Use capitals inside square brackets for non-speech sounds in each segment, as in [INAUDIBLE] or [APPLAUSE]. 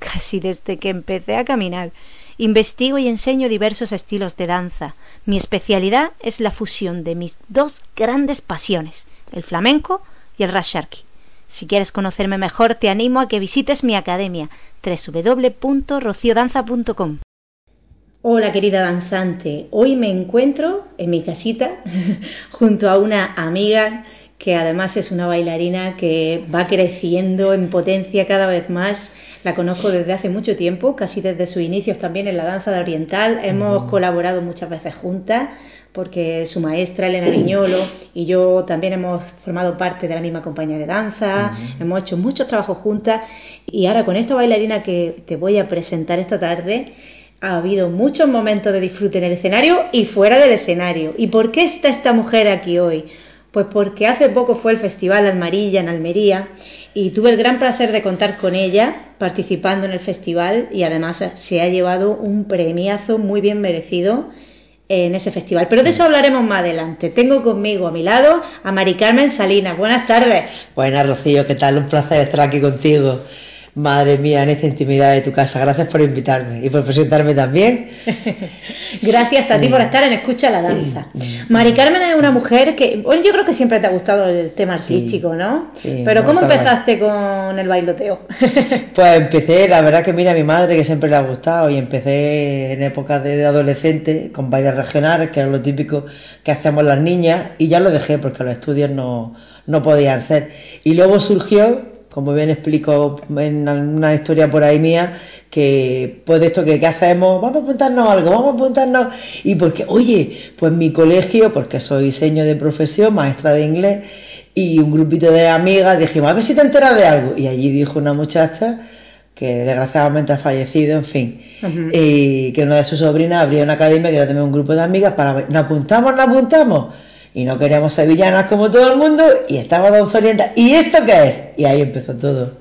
casi desde que empecé a caminar. Investigo y enseño diversos estilos de danza. Mi especialidad es la fusión de mis dos grandes pasiones, el flamenco y el rasharki. Si quieres conocerme mejor, te animo a que visites mi academia www.rociodanza.com. Hola querida danzante, hoy me encuentro en mi casita [LAUGHS] junto a una amiga que además es una bailarina que va creciendo en potencia cada vez más la conozco desde hace mucho tiempo, casi desde sus inicios también en la danza de oriental. Hemos colaborado muchas veces juntas porque su maestra Elena Viñolo y yo también hemos formado parte de la misma compañía de danza, hemos hecho muchos trabajos juntas y ahora con esta bailarina que te voy a presentar esta tarde, ha habido muchos momentos de disfrute en el escenario y fuera del escenario. ¿Y por qué está esta mujer aquí hoy? Pues porque hace poco fue el Festival Almarilla en Almería y tuve el gran placer de contar con ella participando en el festival y además se ha llevado un premiazo muy bien merecido en ese festival. Pero de eso hablaremos más adelante. Tengo conmigo a mi lado a Mari Carmen Salinas. Buenas tardes. Buenas, Rocío, ¿qué tal? Un placer estar aquí contigo. Madre mía, en esta intimidad de tu casa. Gracias por invitarme y por presentarme también. [LAUGHS] Gracias a ti por estar en Escucha la Danza. Mm, mm. Mari Carmen es una mujer que, bueno, yo creo que siempre te ha gustado el tema artístico, ¿no? Sí, Pero ¿cómo empezaste con el bailoteo? [LAUGHS] Pues empecé, la verdad que mira a mi madre que siempre le ha gustado y empecé en épocas de adolescente con bailes regionales, que era lo típico que hacíamos las niñas, y ya lo dejé porque los estudios no, no podían ser. Y luego surgió como bien explico en una historia por ahí mía, que pues de esto que ¿qué hacemos, vamos a apuntarnos algo, vamos a apuntarnos, y porque, oye, pues mi colegio, porque soy diseño de profesión, maestra de inglés, y un grupito de amigas dijimos, a ver si te enteras de algo, y allí dijo una muchacha que desgraciadamente ha fallecido, en fin, y que una de sus sobrinas abría una academia que era también un grupo de amigas para, ¿nos apuntamos, nos apuntamos? Y no queríamos ser villanas como todo el mundo y estaba Don Zorienta. ¿Y esto qué es? Y ahí empezó todo.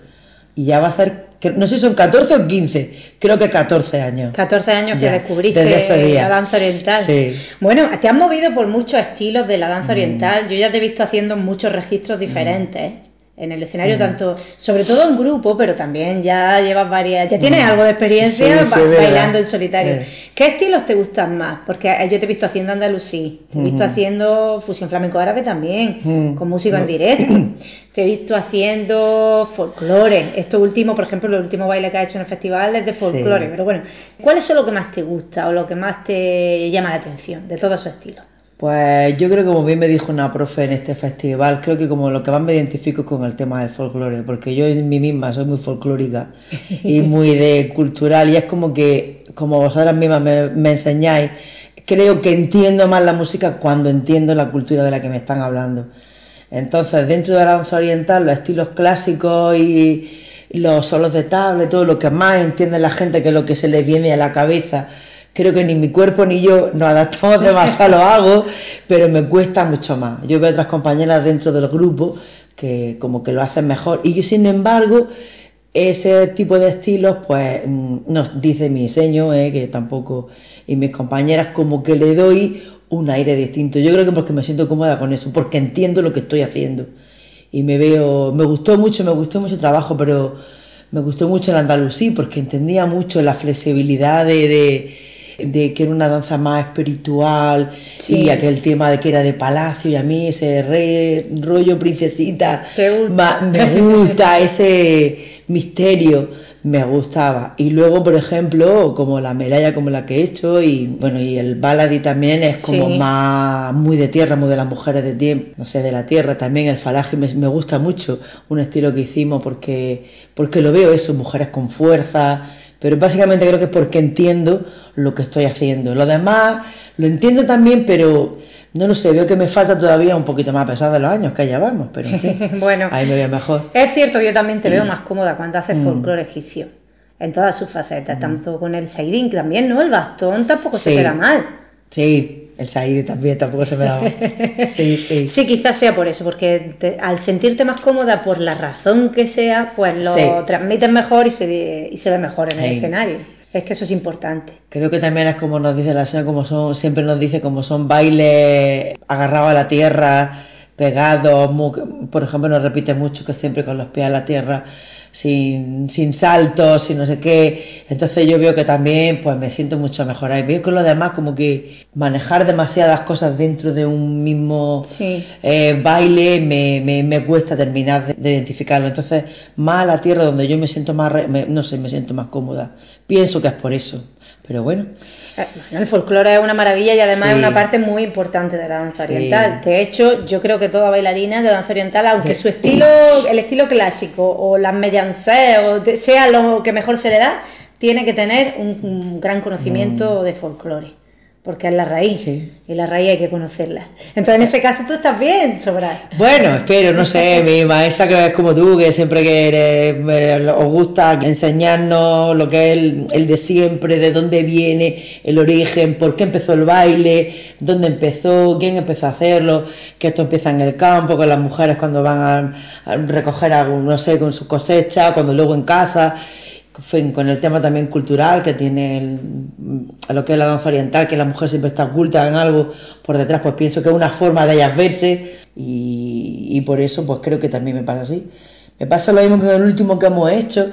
Y ya va a hacer, no sé si son 14 o 15, creo que 14 años. 14 años que descubriste la danza oriental. Sí. Bueno, te has movido por muchos estilos de la danza mm. oriental. Yo ya te he visto haciendo muchos registros diferentes. Mm en el escenario, tanto, sobre todo en grupo, pero también ya llevas varias, ya tienes algo de experiencia bailando en solitario. Eh. ¿Qué estilos te gustan más? Porque yo te he visto haciendo andalusí, te he visto haciendo fusión flamenco árabe también, con música en directo, [CLEARS THROAT] te he visto haciendo folclore. Esto último, por ejemplo, el último baile que has hecho en el festival es de folclore, pero bueno, ¿cuál es lo que más te gusta o lo que más te llama la atención de todos esos estilos? Pues yo creo que como bien me dijo una profe en este festival, creo que como lo que más me identifico es con el tema del folclore, porque yo en mí misma soy muy folclórica y [LAUGHS] muy de cultural y es como que, como vosotras mismas me, enseñáis, creo que entiendo más la música cuando entiendo la cultura de la que me están hablando. Entonces, dentro de la danza oriental, los estilos clásicos y los solos de tabla, todo lo que más entiende la gente, que es lo que se les viene a la cabeza, creo que ni mi cuerpo ni yo nos adaptamos demasiado a lo hago, pero me cuesta mucho más. Yo veo otras compañeras dentro del grupo que como que lo hacen mejor y yo sin embargo ese tipo de estilos pues mm, nos dice mi diseño, eh, que tampoco y mis compañeras como que le doy un aire distinto. Yo creo que porque me siento cómoda con eso, porque entiendo lo que estoy haciendo. Y me veo, me gustó mucho, me gustó mucho el trabajo, pero me gustó mucho el andalusí porque entendía mucho la flexibilidad de de que era una danza más espiritual y aquel tema de que era de palacio y a mí ese re, rollo princesita me [LAUGHS] gusta ese misterio me gustaba. Y luego por ejemplo como la medalla como la que he hecho y bueno y el baladi también es como más muy de tierra muy de las mujeres de tiempo no sé de la tierra también. El falaje me, me gusta mucho un estilo que hicimos porque porque lo veo eso mujeres con fuerza pero básicamente creo que es porque entiendo lo que estoy haciendo. Lo demás lo entiendo también, pero no lo sé, veo que me falta todavía un poquito más a pesar de los años que ya vamos, pero en fin, [LAUGHS] bueno, ahí me veo mejor. Es cierto que yo también te veo más cómoda cuando haces mm. folclore egipcio. en todas sus facetas, tanto con el Saidín también, ¿no? El bastón tampoco se Sí. queda mal. Sí, el Saide también tampoco se me daba. [LAUGHS] Sí, sí. Sí, quizás sea por eso, porque te- al sentirte más cómoda por la razón que sea, pues lo Sí. transmites mejor y se, y se ve mejor en el escenario. Es que eso es importante. Creo que también es como nos dice la señora, como son, siempre nos dice como son bailes agarrados a la tierra, pegados, mu- por ejemplo nos repite mucho que siempre con los pies a la tierra, sin, sin saltos, sin no sé qué. Entonces yo veo que también pues me siento mucho mejor ahí. Veo que lo demás como que manejar demasiadas cosas dentro de un mismo Sí. eh, baile me, me, me cuesta terminar de, de identificarlo. Entonces, más a la tierra donde yo me siento más, re- me- no sé, me siento más cómoda. Pienso que es por eso. Pero bueno, Eh, Bueno, el folclore es una maravilla y además Sí. es una parte muy importante de la danza Sí. oriental. De hecho, yo creo que toda bailarina de danza oriental, aunque De- su estilo, [CLEARS THROAT] el estilo clásico o las mellancés o de- sea lo que mejor se le da, tiene que tener un, un gran conocimiento de folclore, porque es la raíz. Sí. y la raíz hay que conocerla. Entonces, en ese caso, tú estás bien, sobrar. bueno, espero, no sé, mi maestra creo que es como tú, que siempre que eres- os gusta enseñarnos lo que es el, el de siempre, de dónde viene, el origen, por qué empezó el baile, dónde empezó, quién empezó a hacerlo, que esto empieza en el campo, con las mujeres cuando van a, a recoger algo, no sé, con su cosecha, cuando luego en casa. Fin, con el tema también cultural que tiene el- lo que es la danza oriental, que la mujer siempre está oculta en algo por detrás, pues pienso que es una forma de ellas verse y, y por eso pues creo que también me pasa así. Me pasa lo mismo que el último que hemos hecho,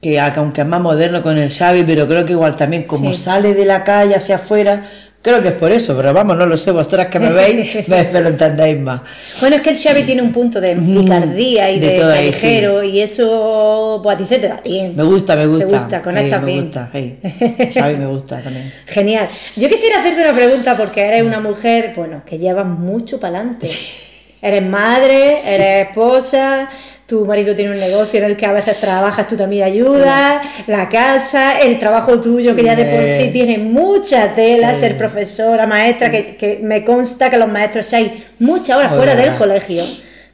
que aunque es más moderno con el Xavi, pero creo que igual también como Sí. sale de la calle hacia afuera, creo que es por eso, pero vamos, no lo sé, vosotras que me veis, [LAUGHS] me, me lo entendéis más. Bueno, es que el Xavi tiene un punto de Mm, picardía y de callejero y eso pues a ti se te da bien. Me gusta, me gusta. gusta, sí, conectas me bien. gusta, sí. [LAUGHS] Xavi me gusta también. Genial. Yo quisiera hacerte una pregunta porque eres una mujer, bueno, que llevas mucho para adelante. Eres madre, eres esposa, tu marido tiene un negocio en el que a veces trabajas, tú también ayudas, la casa, el trabajo tuyo que ya de por sí tiene mucha tela, ser profesora, maestra, que, que me consta que los maestros echáis muchas horas fuera del colegio.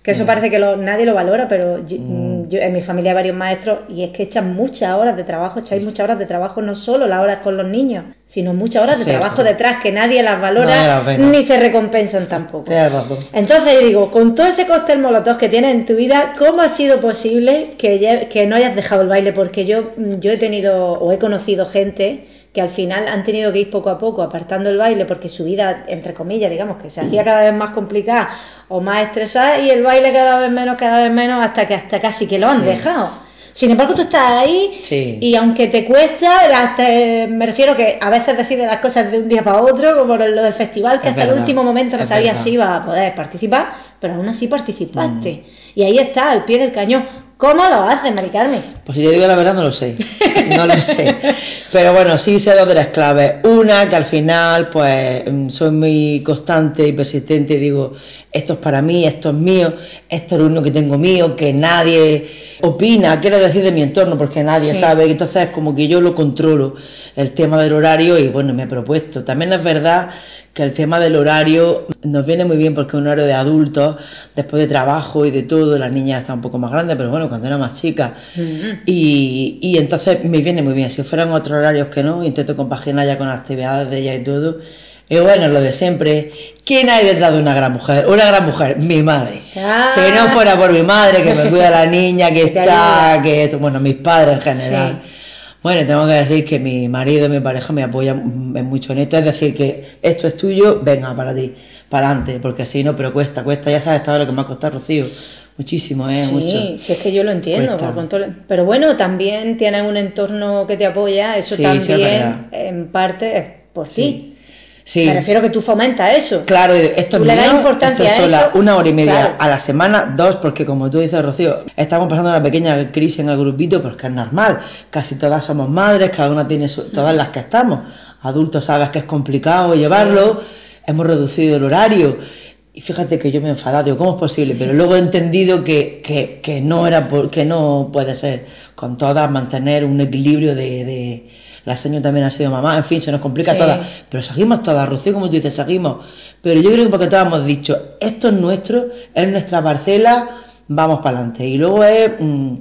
Que eso Mm. parece que lo- nadie lo valora, pero yo, Mm. yo- en mi familia hay varios maestros y es que echan muchas horas de trabajo, echáis muchas horas de trabajo, no solo las horas con los niños, sino muchas horas de Cierto. trabajo detrás que nadie las valora ni se recompensan tampoco. Razón. Entonces yo digo, con todo ese cóctel molotov que tienes en tu vida, ¿cómo ha sido posible que, que no hayas dejado el baile? Porque yo, yo he tenido o he conocido gente que al final han tenido que ir poco a poco apartando el baile porque su vida, entre comillas, digamos, que se hacía cada vez más complicada o más estresada y el baile cada vez menos, cada vez menos, hasta que hasta casi que lo han Sí. dejado. Sin embargo, tú estás ahí Sí. y aunque te cuesta, me refiero que a veces decides las cosas de un día para otro, como lo del festival, que Es hasta el último momento no sabías si ibas a poder participar, pero aún así participaste. Mm. Y ahí está, al pie del cañón. ¿Cómo lo haces, Mari Carmen? Pues si te digo la verdad, no lo sé. No lo sé. Pero bueno, sí sé dos de las claves. Una, que al final, pues, mm, soy muy constante y persistente y digo, esto es para mí, esto es mío, esto es lo único que tengo mío, que nadie opina, quiero decir de mi entorno, porque nadie Sí. sabe. Entonces es como que yo lo controlo, el tema del horario, y bueno, me he propuesto. También es verdad que el tema del horario nos viene muy bien porque es un horario de adultos, después de trabajo y de todo, las niñas están un poco más grandes, pero bueno, cuando era más chica. Y, y entonces me viene muy bien. Si fueran otros horarios que no, intento compaginar ya con las actividades de ella y todo. Y bueno, lo de siempre. ¿Quién hay detrás de una gran mujer? Una gran mujer, mi madre. Ah. Si no fuera por mi madre, que me cuida la niña, que [LAUGHS] está, que esto, bueno, mis padres en general. Sí. Bueno, tengo que decir que mi marido, mi pareja me apoyan mucho en esto, es decir, que esto es tuyo, venga para ti, para adelante, porque si no, pero cuesta, cuesta, ya sabes todo lo que me ha costado Rocío, muchísimo, ¿eh? Sí, Mucho. si es que yo lo entiendo. Por Pero bueno, también tienes un entorno que te apoya, eso Sí, sí, también en parte es por ti. Sí. Me refiero que tú fomentas eso. Claro, esto es le das mío, importancia esto es sola, eso. una hora y media Claro. a la semana, dos, porque como tú dices, Rocío, estamos pasando una pequeña crisis en el grupito, porque es normal, casi todas somos madres, cada una tiene su- todas las que estamos, adultos sabes que es complicado llevarlo, hemos reducido el horario, y fíjate que yo me he enfadado, digo, ¿cómo es posible? Pero luego he entendido que, que, que no era por- que no puede ser con todas mantener un equilibrio de, de la señora también ha sido mamá, en fin, se nos complica Sí. todas, pero seguimos todas, Rocío, como tú dices, seguimos. Pero yo creo que porque todas hemos dicho, esto es nuestro, es nuestra parcela, vamos para adelante. Y luego es mm,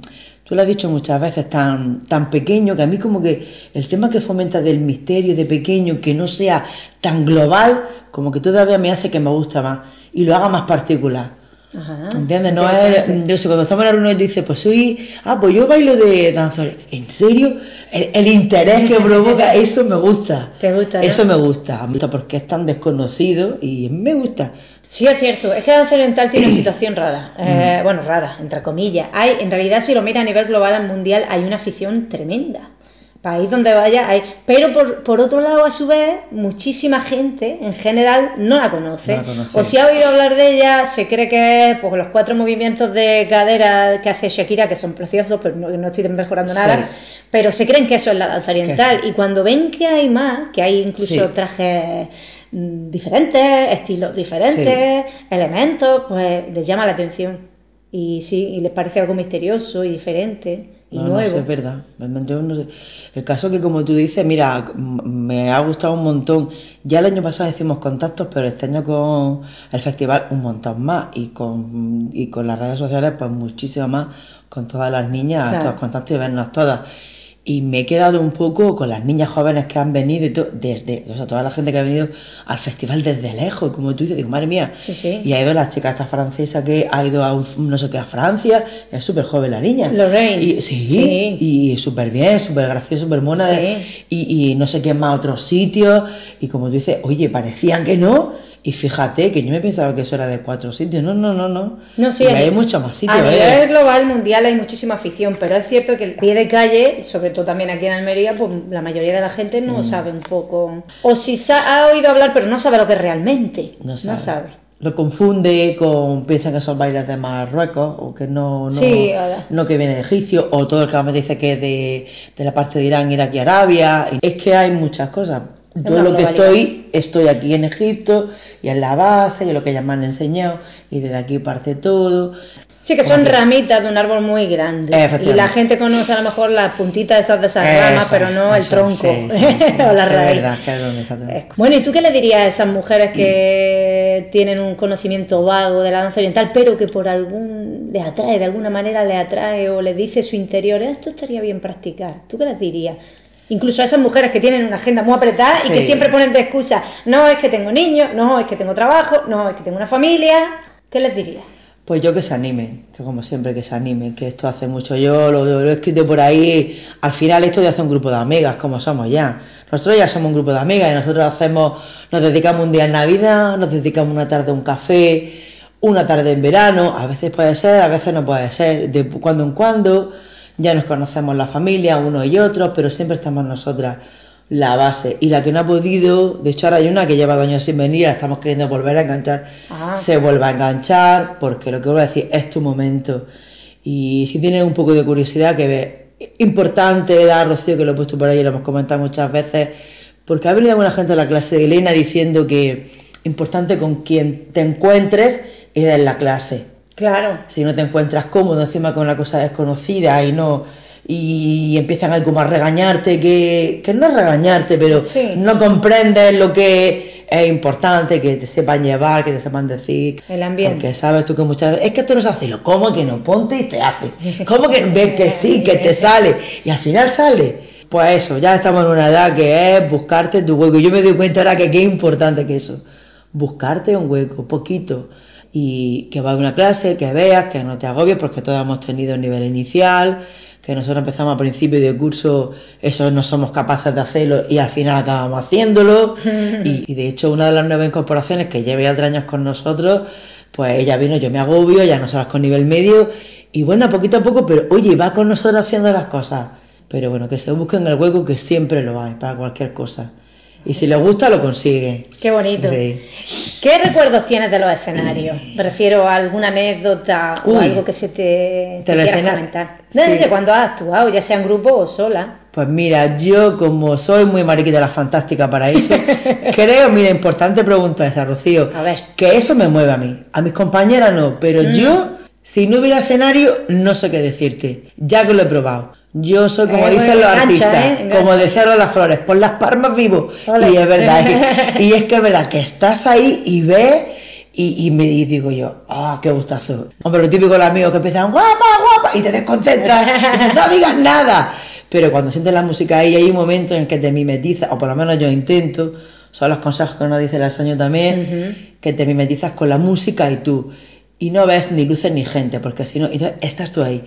tú lo has dicho muchas veces, tan, tan pequeño, que a mí como que el tema que fomenta del misterio de pequeño, que no sea tan global, como que todavía me hace que me gusta más y lo haga más particular. Ajá. ¿Entiendes? No es, yo sé, cuando estamos en la reunión dice, pues soy, ah, pues yo bailo de danzar. ¿En serio? El, el interés que provoca, eso me gusta. ¿Te gusta, no? Eso me gusta, me gusta porque es tan desconocido y me gusta. Sí, es cierto. Es que la danza oriental tiene una [CLEARS THROAT] situación rara. Eh, bueno, rara, entre comillas. Hay, en realidad, si lo mira a nivel global, al mundial, hay una afición tremenda. País donde vaya, hay. Pero por, por otro lado, a su vez, muchísima gente, en general, no la conoce. No la. O si ha oído hablar de ella, se cree que es pues, los cuatro movimientos de cadera que hace Shakira, que son preciosos, pero no, no estoy mejorando nada. Sí. Pero se creen que eso es la danza oriental. Y cuando ven que hay más, que hay incluso Sí. trajes mm, diferentes, estilos diferentes, elementos, pues les llama la atención. Y sí, y les parece algo misterioso y diferente y No, no, nuevo. es verdad. Yo no sé. El caso que, como tú dices, mira, me ha gustado un montón. Ya el año pasado hicimos contactos, pero este año con el festival un montón más. Y con, y con las redes sociales, pues muchísimo más. Con todas las niñas, Claro. estos contactos y vernos todas. Y me he quedado un poco con las niñas jóvenes que han venido, y to- desde, o sea, toda la gente que ha venido al festival desde lejos. Como tú dices, digo, madre mía. Sí, sí. Y ha ido la chica esta francesa que ha ido a un, no sé qué a Francia, es súper joven la niña. Lorraine. Y, sí, Sí. y súper bien, súper graciosa, súper mona. Sí. Y, y no sé qué más otros sitios. Y como tú dices, oye, parecían que no. Y fíjate que yo me pensaba que eso era de cuatro sitios. No, no, no, no. No, sí, Y a hay muchos más sitios. A ¿eh? nivel global, mundial, hay muchísima afición, pero es cierto que el pie de calle, sobre todo también aquí en Almería, pues la mayoría de la gente Mm. no sabe un poco. O si ha oído hablar, pero no sabe lo que es realmente. No sabe. Lo confunde con. Piensa que son bailes de Marruecos o que no. no Sí, no que viene de Egipcio o todo el que me dice que es de, de la parte de Irán, Irak y Arabia. Es que hay muchas cosas. Yo lo que estoy, estoy aquí en Egipto y en la base y lo que ellas me han enseñado y desde aquí parte todo. Sí, que son que- ramitas de un árbol muy grande. Y la gente conoce a lo mejor las puntitas esas de esas ramas, pero no el tronco sí, sí, [LAUGHS] sí. o la raíz. verdad, Bueno, ¿y tú qué le dirías a esas mujeres que tienen un conocimiento vago de la danza oriental, pero que por algún les atrae, de alguna manera le atrae o le dice su interior, esto estaría bien practicar? ¿Tú qué les dirías? Incluso a esas mujeres que tienen una agenda muy apretada y que siempre ponen de excusa, no es que tengo niños, no es que tengo trabajo, no es que tengo una familia, ¿qué les dirías? Pues yo que se animen, que como siempre que se animen, que esto hace mucho yo, lo, lo he escrito por ahí, al final esto ya hace un grupo de amigas, como somos ya. Nosotros ya somos un grupo de amigas y nosotros hacemos, nos dedicamos un día en Navidad, nos dedicamos una tarde a un café, una tarde en verano, a veces puede ser, a veces no puede ser, de cuando en cuando, ya nos conocemos la familia, uno y otro, pero siempre estamos nosotras la base. Y la que no ha podido, de hecho ahora hay una que lleva dos años sin venir, la estamos queriendo volver a enganchar, Ah. se vuelva a enganchar, porque lo que vuelvo a decir es tu momento. Y si tienes un poco de curiosidad, que ve, importante dar, Rocío, que lo he puesto por ahí, lo hemos comentado muchas veces, porque ha venido alguna gente a la clase de Elena diciendo que importante con quien te encuentres y en la clase. Claro, Si no te encuentras cómodo encima con una cosa desconocida y no y empiezan ahí como a regañarte, que, que no es regañarte, pero Sí. no comprendes lo que es importante, que te sepan llevar, que te sepan decir. El ambiente. Porque sabes tú que muchas veces, es que esto no se hace, lo ¿cómo que no? Ponte y se hace. ¿Cómo que ves que sí, que te [LAUGHS] sale? Y al final sale. Pues eso, ya estamos en una edad que es buscarte tu hueco. Yo me doy cuenta ahora que qué importante que eso. Buscarte un hueco, poquito. Y que va a una clase, que veas, que no te agobies, porque todos hemos tenido un nivel inicial, que nosotros empezamos a principio de curso, eso no somos capaces de hacerlo y al final acabamos haciéndolo. [LAUGHS] y, y de hecho, una de las nuevas incorporaciones que lleva ya tres años con nosotros, pues ella vino, yo me agobio, ya nosotras con nivel medio, y bueno, poquito a poco, pero oye, va con nosotros haciendo las cosas. Pero bueno, que se busquen el hueco que siempre lo hay para cualquier cosa. Y si les gusta, lo consiguen. qué bonito. Sí. ¿Qué recuerdos tienes de los escenarios? [CLEARS THROAT] Me refiero a alguna anécdota o algo que se te, te quieras comentar. Sí. Desde cuando has actuado, ya sea en grupo o sola. Pues mira, yo como soy muy mariquita de la fantástica para eso, [LAUGHS] creo, mira, importante pregunta esa, Rocío, A ver. que eso me mueve a mí. A mis compañeras no, pero Mm. yo, si no hubiera escenario, no sé qué decirte, ya que lo he probado. Yo soy como Eh, dicen bueno, los artistas, ¿eh? Como de las Flores, por las palmas vivo. Y es verdad, y, [LAUGHS] y es que es verdad que estás ahí y ves Y, y me y digo yo, ¡ah, qué gustazo! Hombre, lo típico de los amigos que empiezan, guapa, guapa, y te desconcentras, y [LAUGHS] no digas nada. Pero cuando sientes la música ahí, hay un momento en el que te mimetizas, o por lo menos yo intento, son los consejos que uno dice el sueño también, que te mimetizas con la música y tú, y no ves ni luces ni gente, porque si no, y no- estás tú ahí.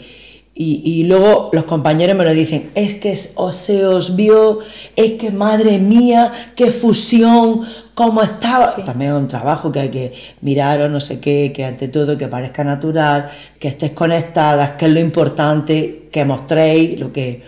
Y, y luego los compañeros me lo dicen, es que es- o se os vio, es que madre mía, qué fusión, cómo estaba. Sí. También es un trabajo que hay que mirar o no sé qué, que ante todo que parezca natural, que estés conectadas, que es lo importante, que mostréis lo que,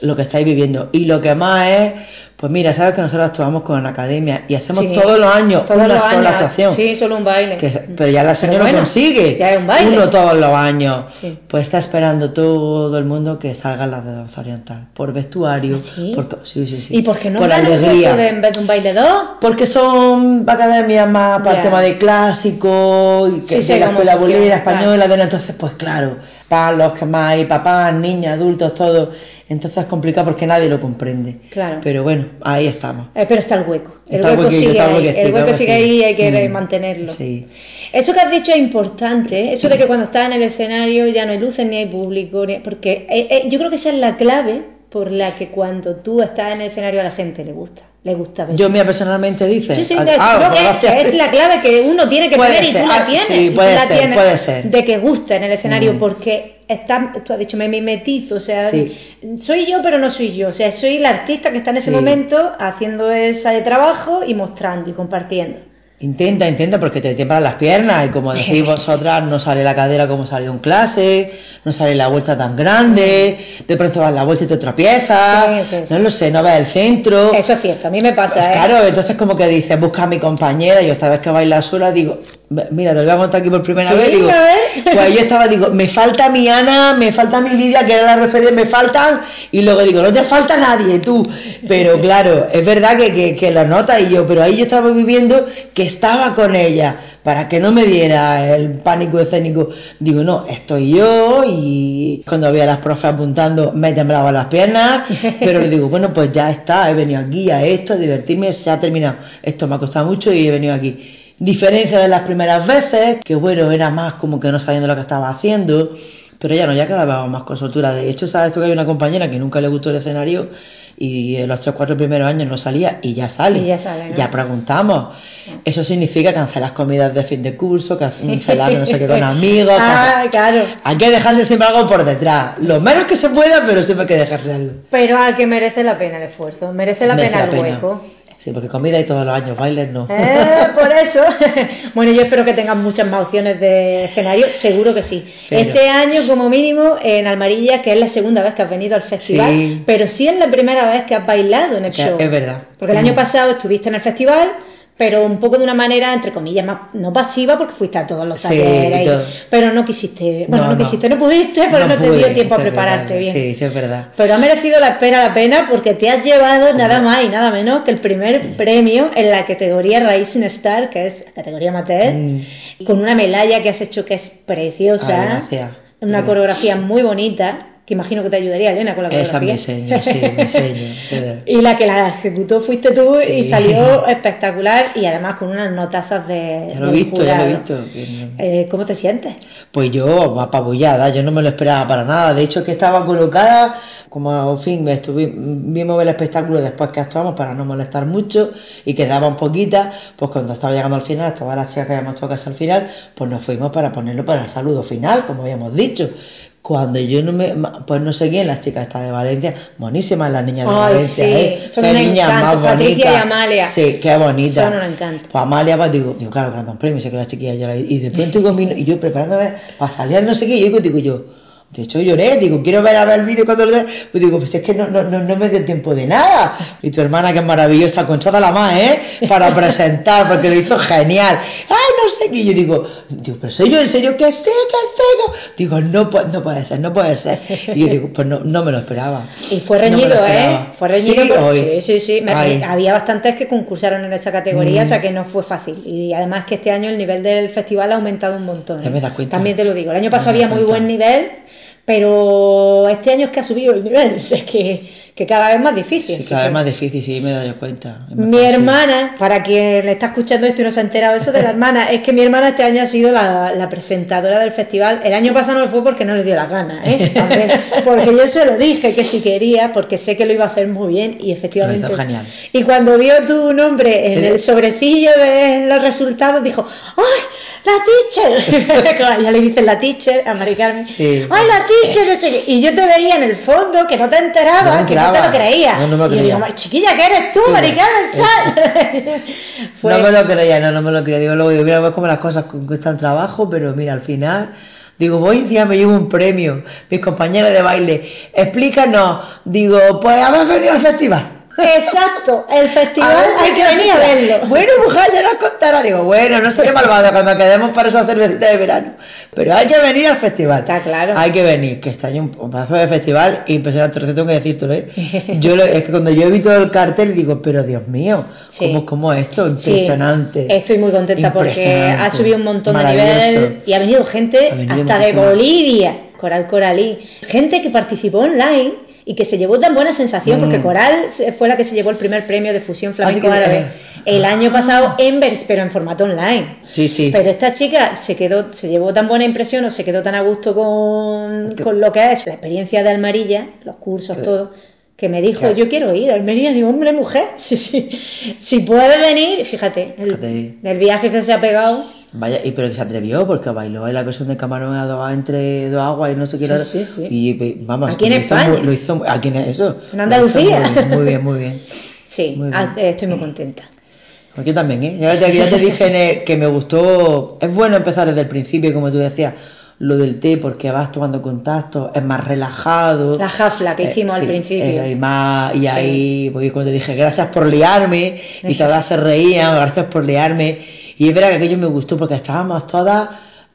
lo que estáis viviendo. Y lo que más es, pues mira, sabes que nosotros actuamos con una academia y hacemos Sí. todos los años Todos una los sola años. actuación. Sí, solo un baile. Que- pero ya la señora bueno, consigue ya es un baile. uno todos los años. Sí. Pues está esperando todo el mundo que salgan las de danza oriental. Por vestuario, ¿Ah, sí? por sí, sí, sí. ¿Y por qué no por alegría. de en vez de un baile dos? Porque son academias más para el tema de clásico y que de la escuela bolera claro. española, de entonces pues claro, van los que más hay papás, niñas, adultos, todo. Entonces es complicado porque nadie lo comprende. Claro. Pero bueno, ahí estamos. Eh, pero está el hueco. El Está hueco sigue ahí. huequecito, El hueco sigue ahí y hay que mantenerlo. Sí. Eso que has dicho es importante, ¿eh? eso de que cuando estás en el escenario ya no hay luces ni hay público, ni- porque eh, yo creo que esa es la clave por la que cuando tú estás en el escenario a la gente le gusta, le gusta ver. Yo mía personalmente dice. Sí, sí, no, ah, creo que gracias. es la clave que uno tiene que tener y tú la ah, tienes. sí, puede la ser, tienes puede ser. De que gusta en el escenario Mm. porque está, tú has dicho, me mimetizo, o sea, Sí. soy yo pero no soy yo, o sea, soy el artista que está en ese Sí. momento haciendo ese trabajo y mostrando y compartiendo. Intenta, intenta, porque te tiemblan las piernas y como [LAUGHS] decís vosotras, no sale la cadera como salió en clase, no sale la vuelta tan grande, de pronto das la vuelta y te tropiezas, Sí, sí, sí. no lo sé, no ves el centro. Eso es cierto, a mí me pasa, Pues ¿eh? claro, entonces como que dices, busca a mi compañera, y yo esta vez que baila sola digo, mira, te lo voy a contar aquí por primera Sí, vez, digo, pues yo estaba, digo, me falta mi Ana, me falta mi Lidia, que era la referencia, me faltan, y luego digo, no te falta nadie, tú, pero [LAUGHS] claro, es verdad que, que, que lo notas, y yo, pero ahí yo estaba viviendo que estaba con ella, para que no me diera el pánico escénico, digo, no, estoy yo, y cuando había las profes apuntando, me temblaban las piernas, [LAUGHS] pero le digo, bueno, pues ya está, he venido aquí a esto, a divertirme, se ha terminado. Esto me ha costado mucho y he venido aquí. Diferencia de las primeras veces, que bueno, era más como que no sabiendo lo que estaba haciendo, pero ya no, ya vez más con soltura. De hecho, sabes tú que hay una compañera que nunca le gustó el escenario y en los tres cuatro primeros años no salía y ya sale. Y ya sale, ¿no? Ya preguntamos. Eso significa cancelar comidas de fin de curso, [LAUGHS] cancelar no sé qué con amigos. Ah, claro. Hay que dejarse siempre algo por detrás. Lo menos que se pueda, pero siempre hay que dejarse algo. Pero al que merece la pena el esfuerzo, merece la Merece pena la el pena. Sí, porque comida y todos los años, bailes no. Eh, por eso. [LAUGHS] bueno, yo espero que tengan muchas más opciones de escenario, seguro que sí. Pero- Este año, como mínimo, en Almarilla, que es la segunda vez que has venido al festival, Sí. pero sí es la primera vez que has bailado en el show. es verdad. Porque el año Mm. pasado estuviste en el festival, pero un poco de una manera, entre comillas, más, no pasiva, porque fuiste a todos los Sí, talleres, y- pero no quisiste, bueno, No, quisiste, no pudiste, porque no, te pude, dio tiempo a prepararte verdad. bien. Sí, sí, es verdad. Pero ha merecido la espera la pena porque te has llevado nada más y nada menos que el primer premio en la categoría Rising Star, que es categoría amateur, Mm. con una medalla que has hecho que es preciosa, gracias. una Gracias. coreografía muy bonita, que imagino que te ayudaría Elena con la Esa me enseño, sí, me enseño. verdad. [LAUGHS] Y la que la ejecutó fuiste tú y salió [LAUGHS] espectacular y además con unas notazas de... Ya lo he visto, ya lo he visto. Eh, ¿Cómo te sientes? Pues yo, apabullada, yo no me lo esperaba para nada. De hecho, que estaba colocada, como al fin, me estuvi- vimos el espectáculo después que actuamos para no molestar mucho y quedaban poquitas. Pues cuando estaba llegando al final, todas las chicas que habíamos tocado casi al final, pues nos fuimos para ponerlo para el saludo final, como habíamos dicho. Cuando yo no me, pues no sé quién, las chicas estas de Valencia, buenísimas las niñas de Ay, Valencia, sí, ¿eh? son Qué niñas encanto, más Patricia bonitas. y Amalia. Sí, qué bonitas. Son un encanto. Pues Amalia, pues digo, digo, claro, gran premio, se queda la chiquilla llora. Y de pronto digo, y yo preparándome para salir al no sé qué, y digo, digo yo, de hecho lloré, digo, quiero ver a ver el vídeo cuando lo dé. Pues digo, pues es que no, no, no, me dio tiempo de nada. Y tu hermana, que es maravillosa, Conchada la más, ¿eh? Para presentar, porque lo hizo genial. Ay, no sé qué. Y yo digo, digo, pero soy yo en serio, que sé, que sé. que-". Digo, no, no puede ser, no puede ser. Y yo digo, pues no, no me lo esperaba. Y fue No reñido, ¿eh? Fue reñido, Sí, hoy. sí, sí, sí. Ay. había bastantes que concursaron en esa categoría, Mm. o sea que no fue fácil. Y además que este año el nivel del festival ha aumentado un montón. Ya ¿eh? me das cuenta. También te lo digo. El año pasado había muy buen nivel, pero este año es que ha subido el nivel. [LAUGHS] Sea, que, que cada vez más difícil. Sí, cada vez más difícil, sí, me he dado cuenta. Es Mi hermana, para quien le está escuchando esto y no se ha enterado eso de la hermana, es que mi hermana este año ha sido la, la presentadora del festival. El año pasado no fue porque no le dio la gana, ¿eh? [LAUGHS] También, porque yo se lo dije que si quería, porque sé que lo iba a hacer muy bien y efectivamente. Genial. Y cuando vio tu nombre en el sobrecillo de los resultados, dijo: ¡Ay! ¡La teacher! [LAUGHS] Claro, ya le dicen la teacher a Mari Carmen. Sí. ¡Ay, la teacher! No sé qué. Y yo te veía en el fondo que no te enterabas, No que no te lo creías. No, no me lo Y yo creía. digo, chiquilla, ¿qué eres tú, Sí, Mari. Carmen? [LAUGHS] Fue- No me lo creía, no, no me lo creía. Digo, luego digo, mira, ves cómo las cosas cuestan trabajo, pero mira, al final, digo, voy día me llevo un premio. Mis compañeros de baile, explícanos. Digo, pues habéis venido al festival. Exacto, el festival ver, hay que venir a verlo. Bueno, mujer, ya nos contará. Digo, bueno, no seré malvada cuando quedemos para esa cervecita de verano. Pero hay que venir al festival. Está claro. Hay que venir, que está ahí un, un pedazo de festival impresionante. Tengo que decírtelo, ¿eh? Yo lo- es que cuando yo he visto el cartel digo, pero Dios mío, Sí. ¿cómo, cómo es esto? Sí, Impresionante. estoy muy contenta porque ha subido un montón de nivel y ha venido gente Ha venido hasta de. Bolivia, Coral Coralí, gente que participó online y que se llevó tan buena sensación porque Mm. Coral fue la que se llevó el primer premio de fusión flamenco Ay, qué árabe bien. el año pasado en Vers, pero en formato online. Sí, sí. Pero esta chica se quedó, se llevó tan buena impresión o se quedó tan a gusto con, con lo que es la experiencia de Almarilla, los cursos, todo, que me dijo, Claro. yo quiero ir a Almería, digo, hombre, mujer, [LAUGHS] sí, sí, si puede venir, fíjate, el, Fíjate. el viaje que se ha pegado, Vaya, y pero que se atrevió porque bailó la versión de Camarón a entre dos aguas y no sé qué era. sí. Y vamos, Aquí en lo hizo España. muy- lo hizo, aquí en eso. En Andalucía. hizo Muy bien, muy bien, muy bien. [LAUGHS] sí, Muy ah, bien. estoy muy contenta. Pues yo también, ¿eh? Ya te, ya te dije en el- que me gustó. Es bueno empezar desde el principio, como tú decías, lo del té, porque vas tomando contacto, es más relajado. La jafla que Eh, hicimos al principio. eh, y más, y Sí. ahí, pues cuando dije gracias por liarme, y todas se reían, gracias por liarme. Y es verdad que aquello me gustó porque estábamos todas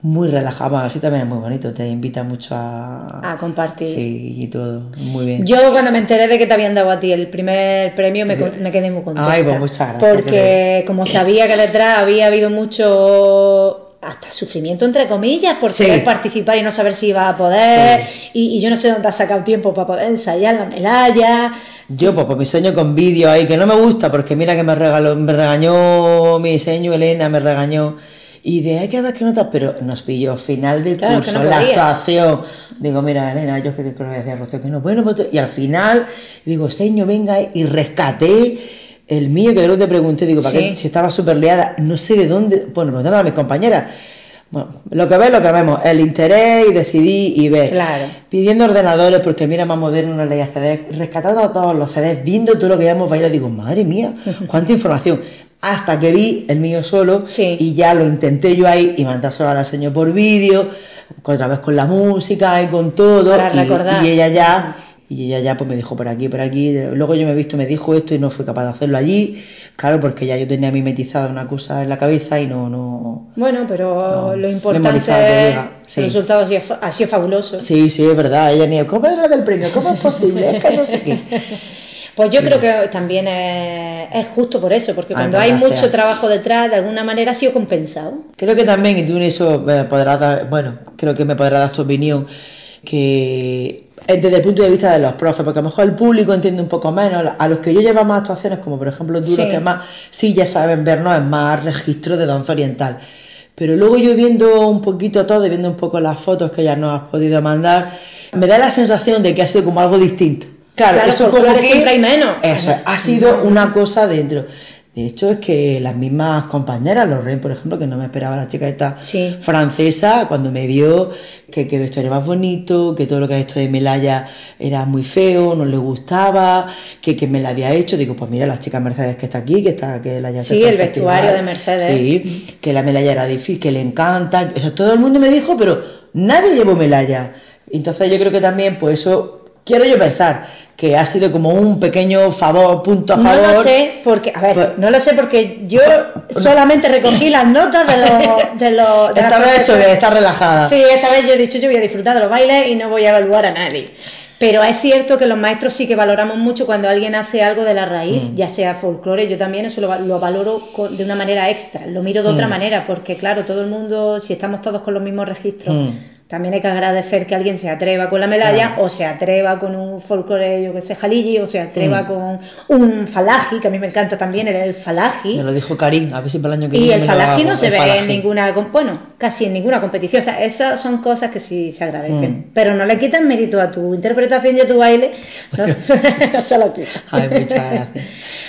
muy relajadas. Así también es muy bonito, te invita mucho a. A compartir. Sí, y todo. Muy bien. Yo cuando me enteré de que te habían dado a ti el primer premio me, me quedé muy contenta. Ay, pues muchas gracias, Porque como sabía que detrás había habido mucho hasta sufrimiento entre comillas por Sí. querer participar y no saber si iba a poder y, y yo no sé dónde has sacado tiempo para poder ensayar la medalla Yo, pues, por mi sueño con vídeo ahí, que no me gusta, porque mira que me regaló, me regañó mi diseño, Elena, me regañó. Y de, hay que ver qué notas, pero nos pilló final del Claro, curso, no la actuación. Digo, mira, Elena, yo que creo que decía Rocío, que no, bueno, pues, y al final, digo, señor, venga, y rescaté el mío, que luego te pregunté, digo, ¿para Sí. qué? Si estaba súper liada, no sé de dónde, bueno, preguntando a mis compañeras. Bueno, lo que ves, lo que vemos, el interés y decidí y ver Claro. pidiendo ordenadores porque mira más moderno no leía CDs, rescatando todos los CDs, viendo todo lo que habíamos bailado, digo, madre mía, [LAUGHS] cuánta información. Hasta que vi el mío solo Sí. y ya lo intenté yo ahí y mandárselo a la señor por vídeo, otra vez con la música y con todo. Para y, recordar. y ella ya, y ella ya pues me dijo por aquí, por aquí. Luego yo me he visto, me dijo esto y no fui capaz de hacerlo allí. Claro, porque ya yo tenía mimetizada una cosa en la cabeza y no, no. bueno pero No, lo importante es sí. el resultado ha sido, fa- ha sido fabuloso Sí, sí, es verdad. Ella ni, ¿cómo es la del premio? ¿Cómo es posible? Es que no sé qué. [LAUGHS] Pues yo creo que también es, es justo por eso, porque cuando pues hay gracias. mucho trabajo detrás, de alguna manera ha sido compensado. Creo que también, y tú en eso eh, podrás dar, bueno, creo que me podrás dar tu opinión, que desde el punto de vista de los profes, porque a lo mejor el público entiende un poco menos, a los que yo llevo más actuaciones, como por ejemplo tú, Sí. los que más, sí ya saben vernos, es más registro de danza oriental. Pero luego yo viendo un poquito todo, y viendo un poco las fotos que ya nos has podido mandar, me da la sensación de que ha sido como algo distinto. Claro, Claro, eso como que- siempre hay menos. Eso, ha sido una cosa dentro. De hecho, es que las mismas compañeras, Lorraine, por ejemplo, que no me esperaba la chica esta Sí. francesa, cuando me vio que que vestuario más bonito, que todo lo que ha hecho de Melaya era muy feo, no le gustaba, que, que me la había hecho, digo, pues mira, la chica Mercedes que está aquí, que está, que la haya Sí, el vestuario festival, de Mercedes. Sí, que la Melaya era difícil, que le encanta, o sea, todo el mundo me dijo, pero nadie llevó Melaya. Entonces yo creo que también, pues eso, quiero yo pensar, que ha sido como un pequeño favor, punto a No favor. lo sé porque, a ver, Pues- no lo sé porque yo solamente recogí las notas de los... De los de Esta vez he hecho bien, está relajada. Sí, esta vez yo he dicho yo voy a disfrutar de los bailes y no voy a evaluar a nadie. Pero es cierto que los maestros sí que valoramos mucho cuando alguien hace algo de la raíz, Mm. ya sea folclore, yo también eso lo, lo valoro con- de una manera extra, lo miro de otra Mm. manera, porque claro, todo el mundo, si estamos todos con los mismos registros, Mm. También hay que agradecer que alguien se atreva con la medalla o se atreva con un folclore, yo que sé, jalilli, o se atreva mm. con un falaji, que a mí me encanta también el, el falaji. Me lo dijo Karim, a ver si para el año que viene. Y el falaji no se ve en ninguna, bueno, casi en ninguna competición. O sea, esas son cosas que sí se agradecen. Mm. Pero no le quitan mérito a tu interpretación y a tu baile. No, [LAUGHS] [LAUGHS] se lo Ay, muchas gracias.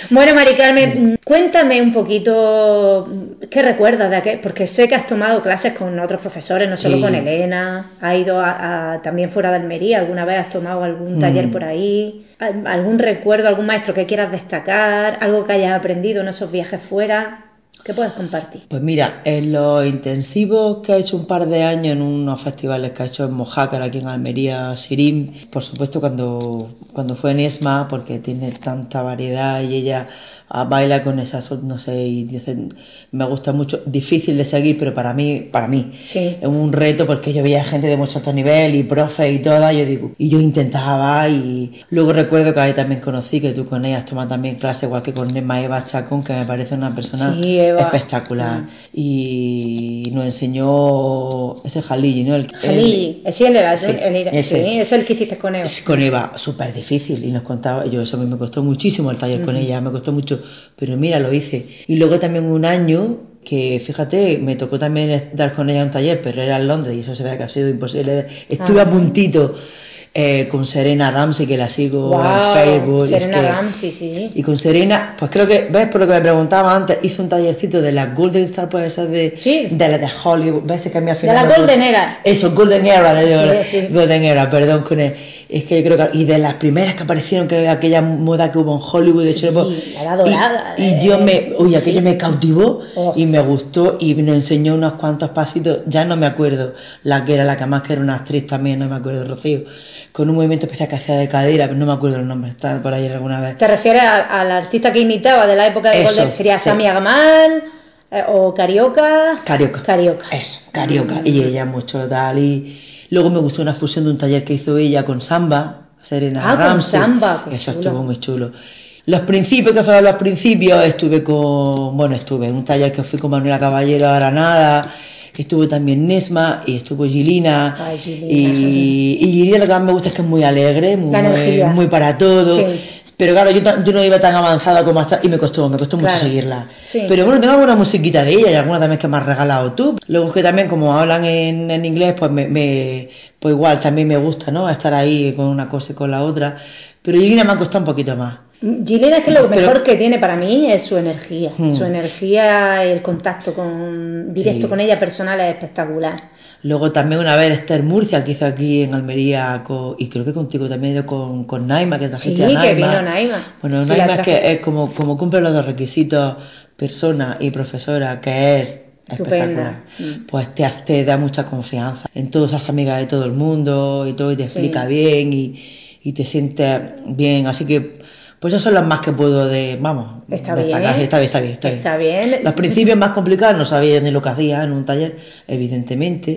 Bueno, Mari Carmen, cuéntame un poquito qué recuerdas de aquel, porque sé que has tomado clases con otros profesores, no solo con Elena, has ido a, también fuera de Almería, alguna vez has tomado algún taller mm. por ahí, algún recuerdo, algún maestro que quieras destacar, algo que hayas aprendido en esos viajes fuera. ¿Qué puedes compartir? Pues mira, en los intensivos que ha hecho un par de años en unos festivales que ha hecho en Mojácar, aquí en Almería, Sirim, por supuesto cuando, cuando fue en ESMA, porque tiene tanta variedad y ella baila con esas, no sé, y dicen, me gusta mucho, difícil de seguir, pero para mí, para mí, es un reto porque yo veía gente de mucho alto nivel y profe y toda, yo digo, y yo intentaba y luego recuerdo que ahí también conocí que tú con ellas tomas también clase, igual que con Nema Eva Chacón, que me parece una persona espectacular, mm. Y nos enseñó ese Jalilli, ¿no? El, Jalilli, sí, el de la, sí, ese, es el que hiciste con Eva. Con Eva, súper difícil, y nos contaba, yo eso a mí me costó muchísimo el taller con ella, me costó mucho pero mira, lo hice. Y luego también un año que, fíjate, me tocó también dar con ella un taller, pero era en Londres y eso se ve que ha sido imposible. Estuve a puntito. Eh, con Serena Ramsey, que la sigo en Facebook. Serena Ramsey, sí. Y con Serena, pues creo que, ¿ves? Por lo que me preguntaba antes, hizo un tallercito de la Golden Star, puede ser de, sí. de la de Hollywood. ¿Ves que a mí De la Golden Era. Eso, Golden Era, de Golden Era, perdón con él es que yo creo que y de las primeras que aparecieron que aquella moda que hubo en Hollywood de sí, la dorada, y, y, yo me uy aquello me cautivó oh. y me gustó y me enseñó unos cuantos pasitos ya no me acuerdo la que era la que más que era una actriz también no me acuerdo Rocío con un movimiento especial que hacía de cadera pero no me acuerdo el nombre está por ahí alguna vez te refieres a, la artista que imitaba de la época de Golden sería sí. Samia Gamal eh, o Carioca Carioca Carioca eso Carioca mm. y ella mucho tal y Luego me gustó una fusión de un taller que hizo ella con samba, Serena ah, Ramsey. Con samba, Eso estuvo muy chulo. Los principios, que fueron los principios, estuve con, bueno, estuve en un taller que fui con Manuela Caballero a Granada, estuve también Nesma y estuvo Gilina. Ay, Gilina. Y, y Gilina lo que más me gusta es que es muy alegre, muy, muy para todo. Sí. Pero claro, yo, yo, no iba tan avanzada como hasta y me costó, me costó mucho seguirla. Sí. Pero bueno, tengo alguna musiquita de ella y alguna también que me has regalado tú. Luego es que también como hablan en, en inglés, pues me, me, pues igual también me gusta, ¿no? Estar ahí con una cosa y con la otra. Pero Gilina me ha costado un poquito más. Gilena es que lo mejor que tiene para mí es su energía. Hmm. Su energía, el contacto con, directo sí. con ella personal es espectacular. Luego también una vez Esther Murcia que hizo aquí en Almería con, y creo que contigo también con, con Naima, que es la sí, Naima. que vino Naima. Bueno, sí, Naima es que es como, como cumple los dos requisitos persona y profesora, que es Estupenda. espectacular. Pues te, te, da mucha confianza. En todo se hace amiga de todo el mundo y todo, y te explica bien y, y te sientes bien. Así que pues eso son las más que puedo de, vamos, está destacar. Bien. Está bien, está bien, está, está bien. bien. Los principios más complicados no sabía ni lo que hacía en un taller, evidentemente,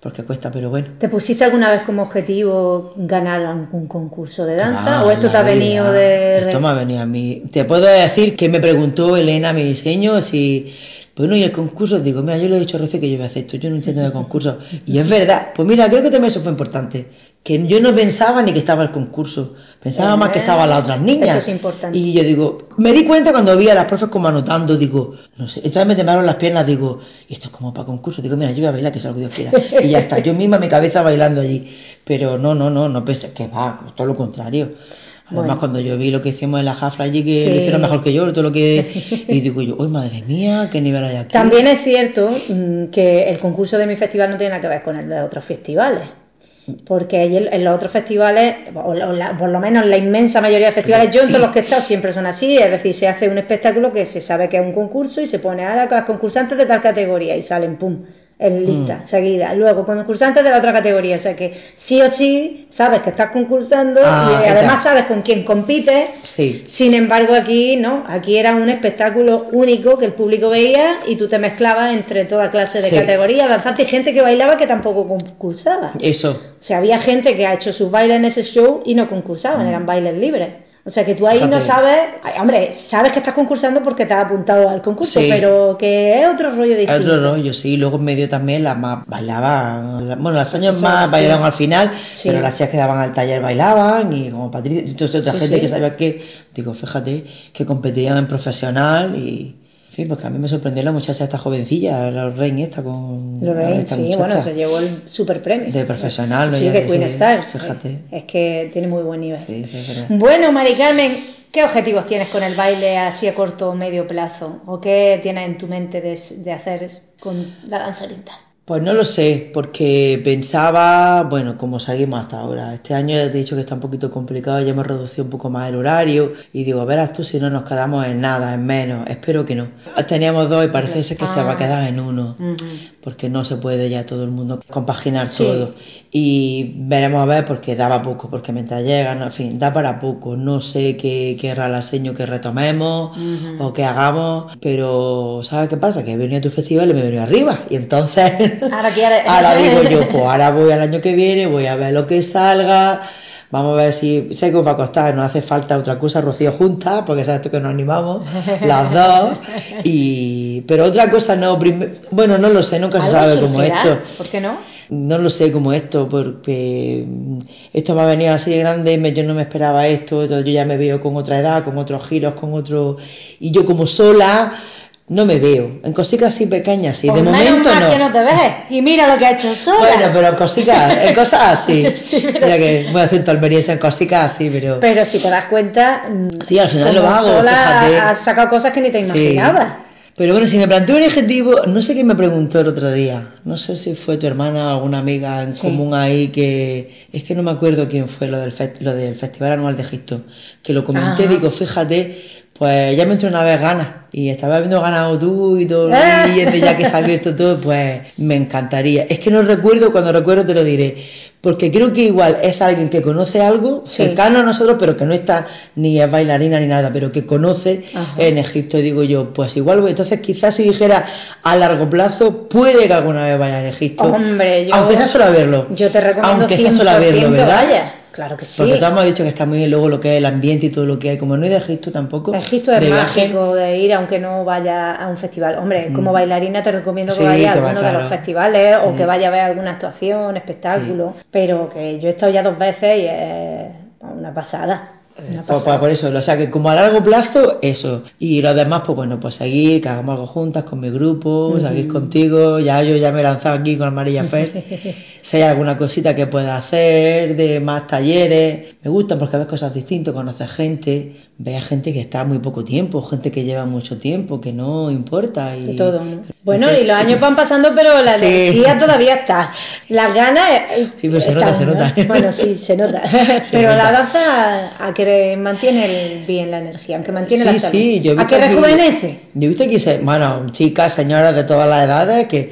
porque cuesta, pero bueno. ¿Te pusiste alguna vez como objetivo ganar algún concurso de danza? Ah, ¿O esto te ha venido de.? Esto me ha venido a mí. Te puedo decir que me preguntó Elena, mi diseño, si. Bueno, y el concurso, digo, mira, yo le he dicho a Rocío que yo voy a hacer esto, yo no entiendo de concurso. Y es verdad, pues mira, creo que también eso fue importante que yo no pensaba ni que estaba el concurso, pensaba más que estaban las otras niñas. Eso es importante. Y yo digo, me di cuenta cuando vi a las profes como anotando, digo, no sé, entonces me temblaron las piernas, digo, y esto es como para concurso, digo, mira, yo voy a bailar, que que Dios quiera. [LAUGHS] Y ya está, yo misma mi cabeza bailando allí. Pero no, no, no, no pensé, que va, todo lo contrario. Además, bueno. cuando yo vi lo que hicimos en la jafra allí, que sí. lo hicieron mejor que yo, todo lo que. [LAUGHS] Y digo yo, ¡uy, madre mía! ¿Qué nivel hay aquí? También es cierto mm, que el concurso de mi festival no tiene nada que ver con el de otros festivales porque en los otros festivales, o la, por lo menos la inmensa mayoría de festivales, yo en todos los que he estado siempre son así, es decir, se hace un espectáculo que se sabe que es un concurso y se pone a las concursantes de tal categoría y salen, ¡pum!, en lista, mm. seguida. Luego, concursantes de la otra categoría, o sea que sí o sí sabes que estás concursando ah, y además sabes con quién compites. Sí. Sin embargo, aquí no, aquí era un espectáculo único que el público veía y tú te mezclabas entre toda clase de sí. categorías, danzantes y gente que bailaba que tampoco concursaba. Eso. O sea, había gente que ha hecho sus bailes en ese show y no concursaban, mm. eran bailes libres. O sea que tú ahí no sabes, ay, hombre, sabes que estás concursando porque te has apuntado al concurso, Sí. pero que es otro rollo Es distinto. otro rollo, sí. Luego en medio también las más bailaban. Bueno, las años más sí. bailaban al final, Sí. pero las chicas que daban al taller bailaban y como Patricia, y toda otra gente que sabía que, digo, fíjate, que competían en profesional y. Fin, porque a mí me sorprendió la muchacha esta jovencilla, la Lorraine esta con Lorraine, esta sí, muchacha. bueno, se llevó el super premio. De profesional. Sí, de que Queen sí, Star. fíjate. Es que tiene muy buen nivel. Sí, sí, es verdad. Bueno, Mari Carmen, ¿qué objetivos tienes con el baile así a corto o medio plazo? ¿O qué tienes en tu mente de, de hacer con la danza oriental? Pues no lo sé, porque pensaba, bueno, como seguimos hasta ahora. Este año ya te he dicho que está un poquito complicado, ya hemos reducido un poco más el horario y digo, verás tú si no nos quedamos en nada, en menos. Espero que no. Teníamos dos y parece ser que se va a quedar en uno, porque no se puede ya todo el mundo compaginar Sí. todo. Y veremos a ver porque daba poco, porque mientras llegan, en fin, da para poco. No sé qué, qué relaseño que retomemos o que hagamos, pero ¿sabes qué pasa? Que he venido a tu festival y me he venido arriba y entonces... [LAUGHS] Ahora [LAUGHS] digo yo, pues ahora voy al año que viene, voy a ver lo que salga, vamos a ver si, sé que os va a costar, no hace falta otra cosa, Rocío juntas, porque sabes tú que nos animamos, [LAUGHS] las dos, y, pero otra cosa no, prim- bueno, no lo sé, nunca se ¿Algo sabe cómo esto. ¿Por qué no? No lo sé como esto, porque mm, esto me ha venido así de grande, me- yo no me esperaba esto, entonces yo ya me veo con otra edad, con otros giros, con otro... Y yo como sola no me veo, en cositas así pequeñas, sí, de Pues momento no. que no te ves. Y mira lo que ha hecho sola. Bueno, pero en cositas, en cosas así. [LAUGHS] Sí, pero- Mira que voy a hacer en cositas así, pero... Pero si te das cuenta, mm, Sí, al final lo hago, sola fíjate. has sacado cosas que ni te Sí. Pero bueno, si me planteo un objetivo, no sé quién me preguntó el otro día, no sé si fue tu hermana o alguna amiga en Sí. común ahí que, es que no me acuerdo quién fue lo del, fe- lo del Festival Anual de Egipto, que lo comenté, Ajá. digo, fíjate, pues ya me entró una vez ganas y estaba habiendo ganado tú y todo, [LAUGHS] y desde ya que se ha abierto todo, pues me encantaría. Es que no recuerdo, cuando recuerdo te lo diré, porque creo que igual es alguien que conoce algo Sí. cercano a nosotros, pero que no está ni es bailarina ni nada, pero que conoce Ajá. en Egipto. Digo yo, pues igual, voy. entonces quizás si dijera a largo plazo, puede que alguna vez vaya a Egipto. Hombre, yo- Aunque sea solo a verlo. Yo te recomiendo Aunque sea solo a 100% verlo, ¿verdad? vayas. Claro que sí. Porque tú hemos dicho que está muy bien luego lo que es el ambiente y todo lo que hay. Como no he de Egipto tampoco. Egipto es de viaje, mágico de ir aunque no vaya a un festival. Hombre, como bailarina te recomiendo que Sí, vaya a que va, alguno de los festivales o Sí. que vaya a ver alguna actuación, espectáculo. Pero que yo he estado ya dos veces y es una pasada. Una Pues, pues por eso, o sea que como a largo plazo, eso. Y los demás, pues bueno, pues seguir, que hagamos algo juntas con mi grupo, seguir contigo. Ya yo ya me he lanzado aquí con Amarilla Fest. [LAUGHS] si hay alguna cosita que pueda hacer, de más talleres. Me gustan porque ves cosas distintas, conoces gente, ves a gente que está muy poco tiempo, gente que lleva mucho tiempo, que no importa. Y, todo, ¿no? Bueno, y los años van pasando, pero la Sí. energía todavía está. Las ganas. Sí, pero se están, nota, se ¿no? nota. Bueno, sí, se nota. [LAUGHS] Se [LAUGHS] pero la danza a que mantiene bien la energía, aunque mantiene la Sí, salud. sí, yo he a visto que aquí- rejuvenece. Yo he visto aquí, bueno, chicas, señoras de todas las edades, que,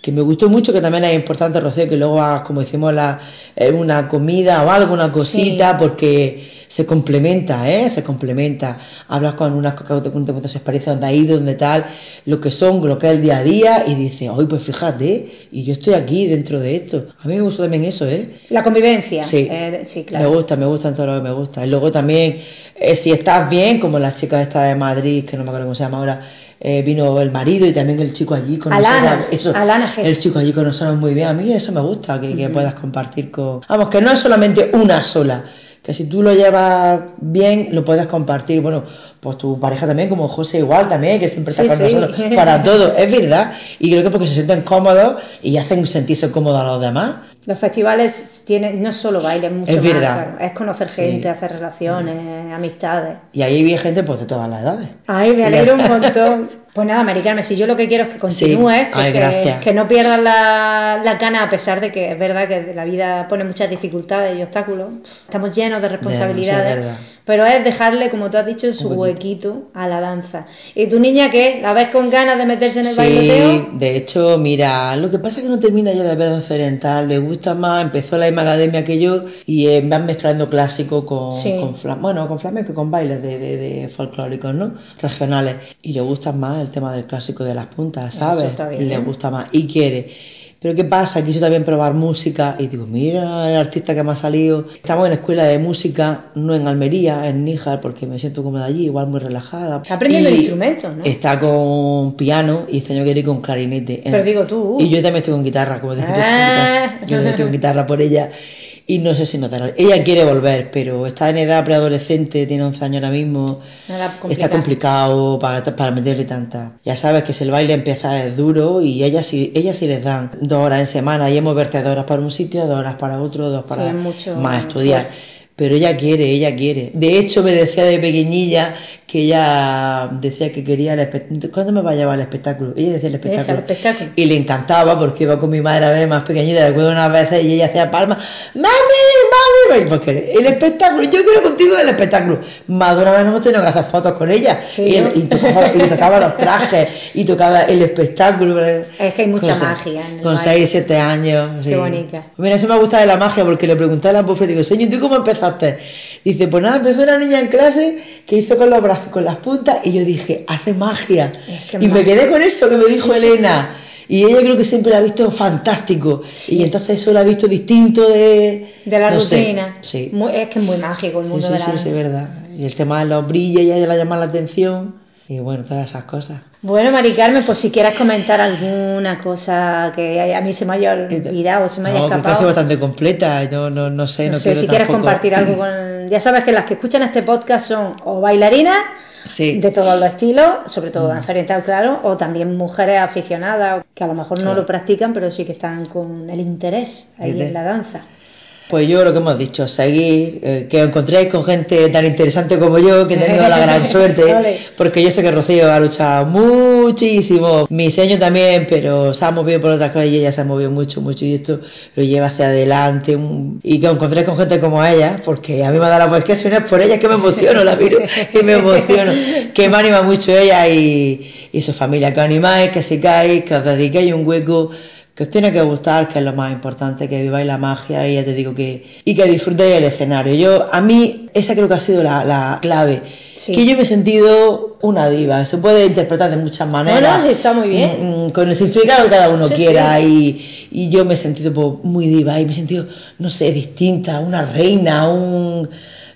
que me gustó mucho, que también es importante, Rocío, que luego hagas, como decimos, la, eh, una comida o algo, una cosita, Sí. porque se complementa, ¿eh? Se complementa. Hablas con unas que te cuentan cuántas experiencias donde ha ido, donde tal, lo que son, lo que es el día a día, y dices, oye, pues fíjate, y yo estoy aquí dentro de esto. A mí me gusta también eso, ¿eh? La convivencia. Sí, eh, sí, claro. me gusta, me gustan todo lo que me gusta. Y luego también, eh, si estás bien, como las chicas esta de Madrid, que no me acuerdo cómo se llama ahora, eh, vino el marido y también el chico allí con Alana, nosotros. Eso, Alana el chico allí con nosotros muy bien. A mí eso me gusta, que, que puedas compartir con... Vamos, que no es solamente una sola, que si tú lo llevas bien, lo puedes compartir. Bueno, pues tu pareja también, como José igual también, que siempre está Sí, con sí. nosotros para todo, es verdad. Y creo que porque se sienten cómodos y hacen sentirse cómodos a los demás. Los festivales tienen no solo baile, es mucho Es más, verdad. claro. Es conocer Sí. gente, hacer relaciones, amistades. Y ahí vi gente pues de todas las edades. Ay, me alegro un montón. [LAUGHS] Pues nada, Maricarmen, si yo lo que quiero es que continúes, Sí. Ay, que, no pierdas la, la gana, a pesar de que es verdad que la vida pone muchas dificultades y obstáculos. Estamos llenos de responsabilidades, pero es dejarle, como tú has dicho, su huequito a la danza. ¿Y tu niña qué? ¿La ves con ganas de meterse en el Sí, bailoteo? de hecho, mira, lo que pasa es que no termina ya de ver danza oriental, le gusta más, empezó la misma academia que yo y eh, van mezclando clásico con, con bueno, con flamenco, con bailes de, de, de folclóricos, ¿no? Regionales. Y le gusta más el tema del clásico de las puntas, Eso ¿sabes? está bien. Le gusta más y quiere. Pero ¿qué pasa? Quiso también probar música y digo, mira el artista que me ha salido. Estamos en escuela de música, no en Almería, en Níjar, porque me siento cómoda allí, igual muy relajada. Está aprendiendo Y el instrumento, ¿no? Está con piano y este año quiere ir con clarinete. Pero digo tú. Y yo también estoy con guitarra, como tú, con Ah. guitarra. Yo también estoy con guitarra por ella. Y no sé si notará. Ella quiere volver, pero está en edad preadolescente, tiene 11 años ahora mismo. Está complicado. para, para meterle tanta. Ya sabes que si el baile empieza es duro y ellas sí, ellas sí les dan dos horas en semana y hemos moverte dos horas para un sitio, dos horas para otro, dos para Sí, es mucho más estudiar. Pero ella quiere, ella quiere. De hecho, me decía de pequeñilla que ella decía que quería el espectáculo. ¿Cuándo me va a llevar al espectáculo? Ella decía el espectáculo. el espectáculo. Y le encantaba porque iba con mi madre a ver más pequeñita, recuerdo unas veces y ella hacía palmas, mami, mami, porque el espectáculo, yo quiero contigo el espectáculo. Más de una vez hemos tenido que hacer fotos con ella Sí, y, ¿no? y tocaba, y tocaba los trajes y tocaba el espectáculo. Es que hay mucha Con magia Con baile. 6, 7 años. Qué bonita. Mira, eso me gusta de la magia porque le pregunté a la profe, digo, señor, ¿tú cómo empezaste? Dice, pues nada, empezó una niña en clase que hizo con los brazos, con las puntas, y yo dije, hace magia. Es que y me quedé con eso que me dijo Sí, sí, Elena. Y ella creo que siempre la ha visto fantástico. Sí. Y entonces eso la ha visto distinto de... De la no sé. rutina. Sí. Muy- es que es muy mágico el mundo sí, de la sí, sí, es verdad. Y el tema de los brillos ya la llama la atención. Y bueno, todas esas cosas. Bueno, Mari Carmen, pues si quieres comentar alguna cosa que a mí se me haya olvidado o se me haya No, creo que ha escapado. sido bastante completa. Yo no, no sé, No, no, sé, quiero si quieres tampoco- compartir algo con... [LAUGHS] Ya sabes que las que escuchan este podcast son o bailarinas Sí. de todos los estilos, sobre todo danza oriental, claro, o también mujeres aficionadas que a lo mejor no Claro. lo practican, pero sí que están con el interés ahí en la danza. Pues yo lo que hemos dicho, seguir, eh, que os encontréis con gente tan interesante como yo, que he tenido la gran [LAUGHS] suerte, porque yo sé que Rocío ha luchado muchísimo, mi sueño también, pero se ha movido por otras cosas y ella se ha movido mucho, mucho y esto lo lleva hacia adelante un- y que os encontréis con gente como ella, porque a mí me da la pues que si no es por ella es que me emociono, la miro [LAUGHS] y me emociono, que me anima mucho ella y, y su familia, que os animáis, que sigáis, que os dediquéis un hueco que os tiene que gustar, que es lo más importante, que viváis la magia y ya te digo que y que disfrutéis el escenario. Yo a mí esa creo que ha sido la, la clave, Sí. que yo me he sentido una diva. Se puede interpretar de muchas maneras. no, está muy bien. mm, mm, Con el significado que cada uno Sí, quiera y, y yo me he sentido pues, muy diva y me he sentido, no sé, distinta, una reina, un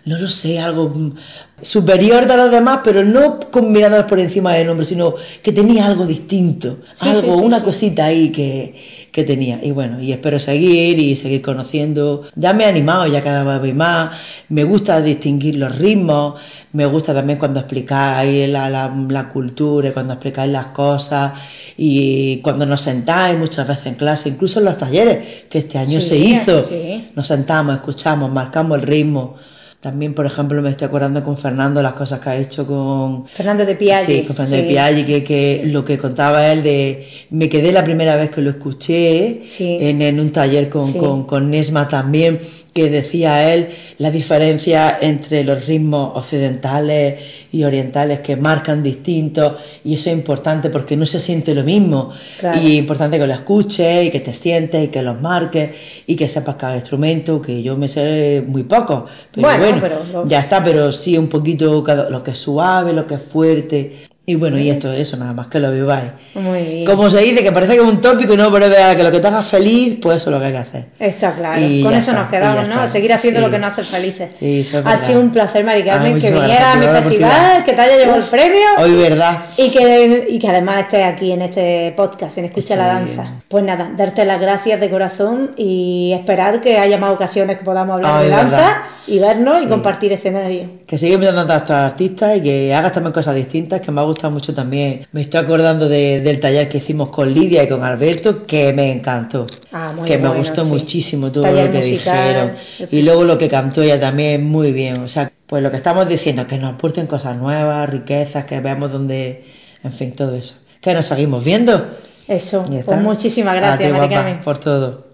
no lo sé, algo mm, superior de los demás, pero no combinándolos por encima del nombre, sino que tenía algo distinto, Sí, algo, sí, sí, una cosita ahí que, que tenía. Y bueno, y espero seguir y seguir conociendo. Ya me he animado, ya cada vez voy más. Me gusta distinguir los ritmos, me gusta también cuando explicáis la, la, la cultura, y cuando explicáis las cosas y cuando nos sentáis muchas veces en clase, incluso en los talleres que este año Sí, se hizo. sí. Nos sentamos, escuchamos, marcamos el ritmo. También, por ejemplo, me estoy acordando con Fernando las cosas que ha hecho con, Fernando de Piaggi. Sí, con Fernando sí. de Piaggi, que, que lo que contaba él de... Me quedé la primera vez que lo escuché Sí. en, en un taller con, Sí. con, con Nesma también, que decía él la diferencia entre los ritmos occidentales y orientales que marcan distintos y eso es importante porque no se siente lo mismo Claro. y es importante que lo escuches y que te sientes y que los marques y que sepas cada instrumento que yo me sé muy poco pero Bueno, bueno, pero lo- ya está pero sí un poquito cada- lo que es suave lo que es fuerte y bueno y esto eso nada más que lo viváis Muy bien. como se dice que parece que es un tópico no pero verdad que lo que te haga feliz pues eso es lo que hay que hacer Está claro. Y Con eso está, nos quedamos, y ¿no? A seguir haciendo Sí. lo que nos hace felices. Sí, eso es ha sido un placer, Mari Carmen, Ay, que muchísimas viniera a mi festival, que te haya llevado el premio. hoy verdad Y que, y que además estés aquí en este podcast, en Escucha Está la bien. Danza. Pues nada, darte las gracias de corazón y esperar que haya más ocasiones que podamos hablar Ay, de danza verdad. y vernos y Sí. compartir escenario. Que sigas invitando a estos artistas y que hagas también cosas distintas, que me ha gustado mucho también. Me estoy acordando de- del taller que hicimos con Lidia y con Alberto, que me encantó. Ah, muy que me gustó sí. muchísimo todo Taller lo que musical, dijeron. Y luego lo que cantó ella también, muy bien. O sea, pues lo que estamos diciendo, que nos aporten cosas nuevas, riquezas, que veamos dónde, en fin, todo eso. Que nos seguimos viendo. Eso, pues muchísimas gracias, ti, Mari guapa, Carmen. por todo.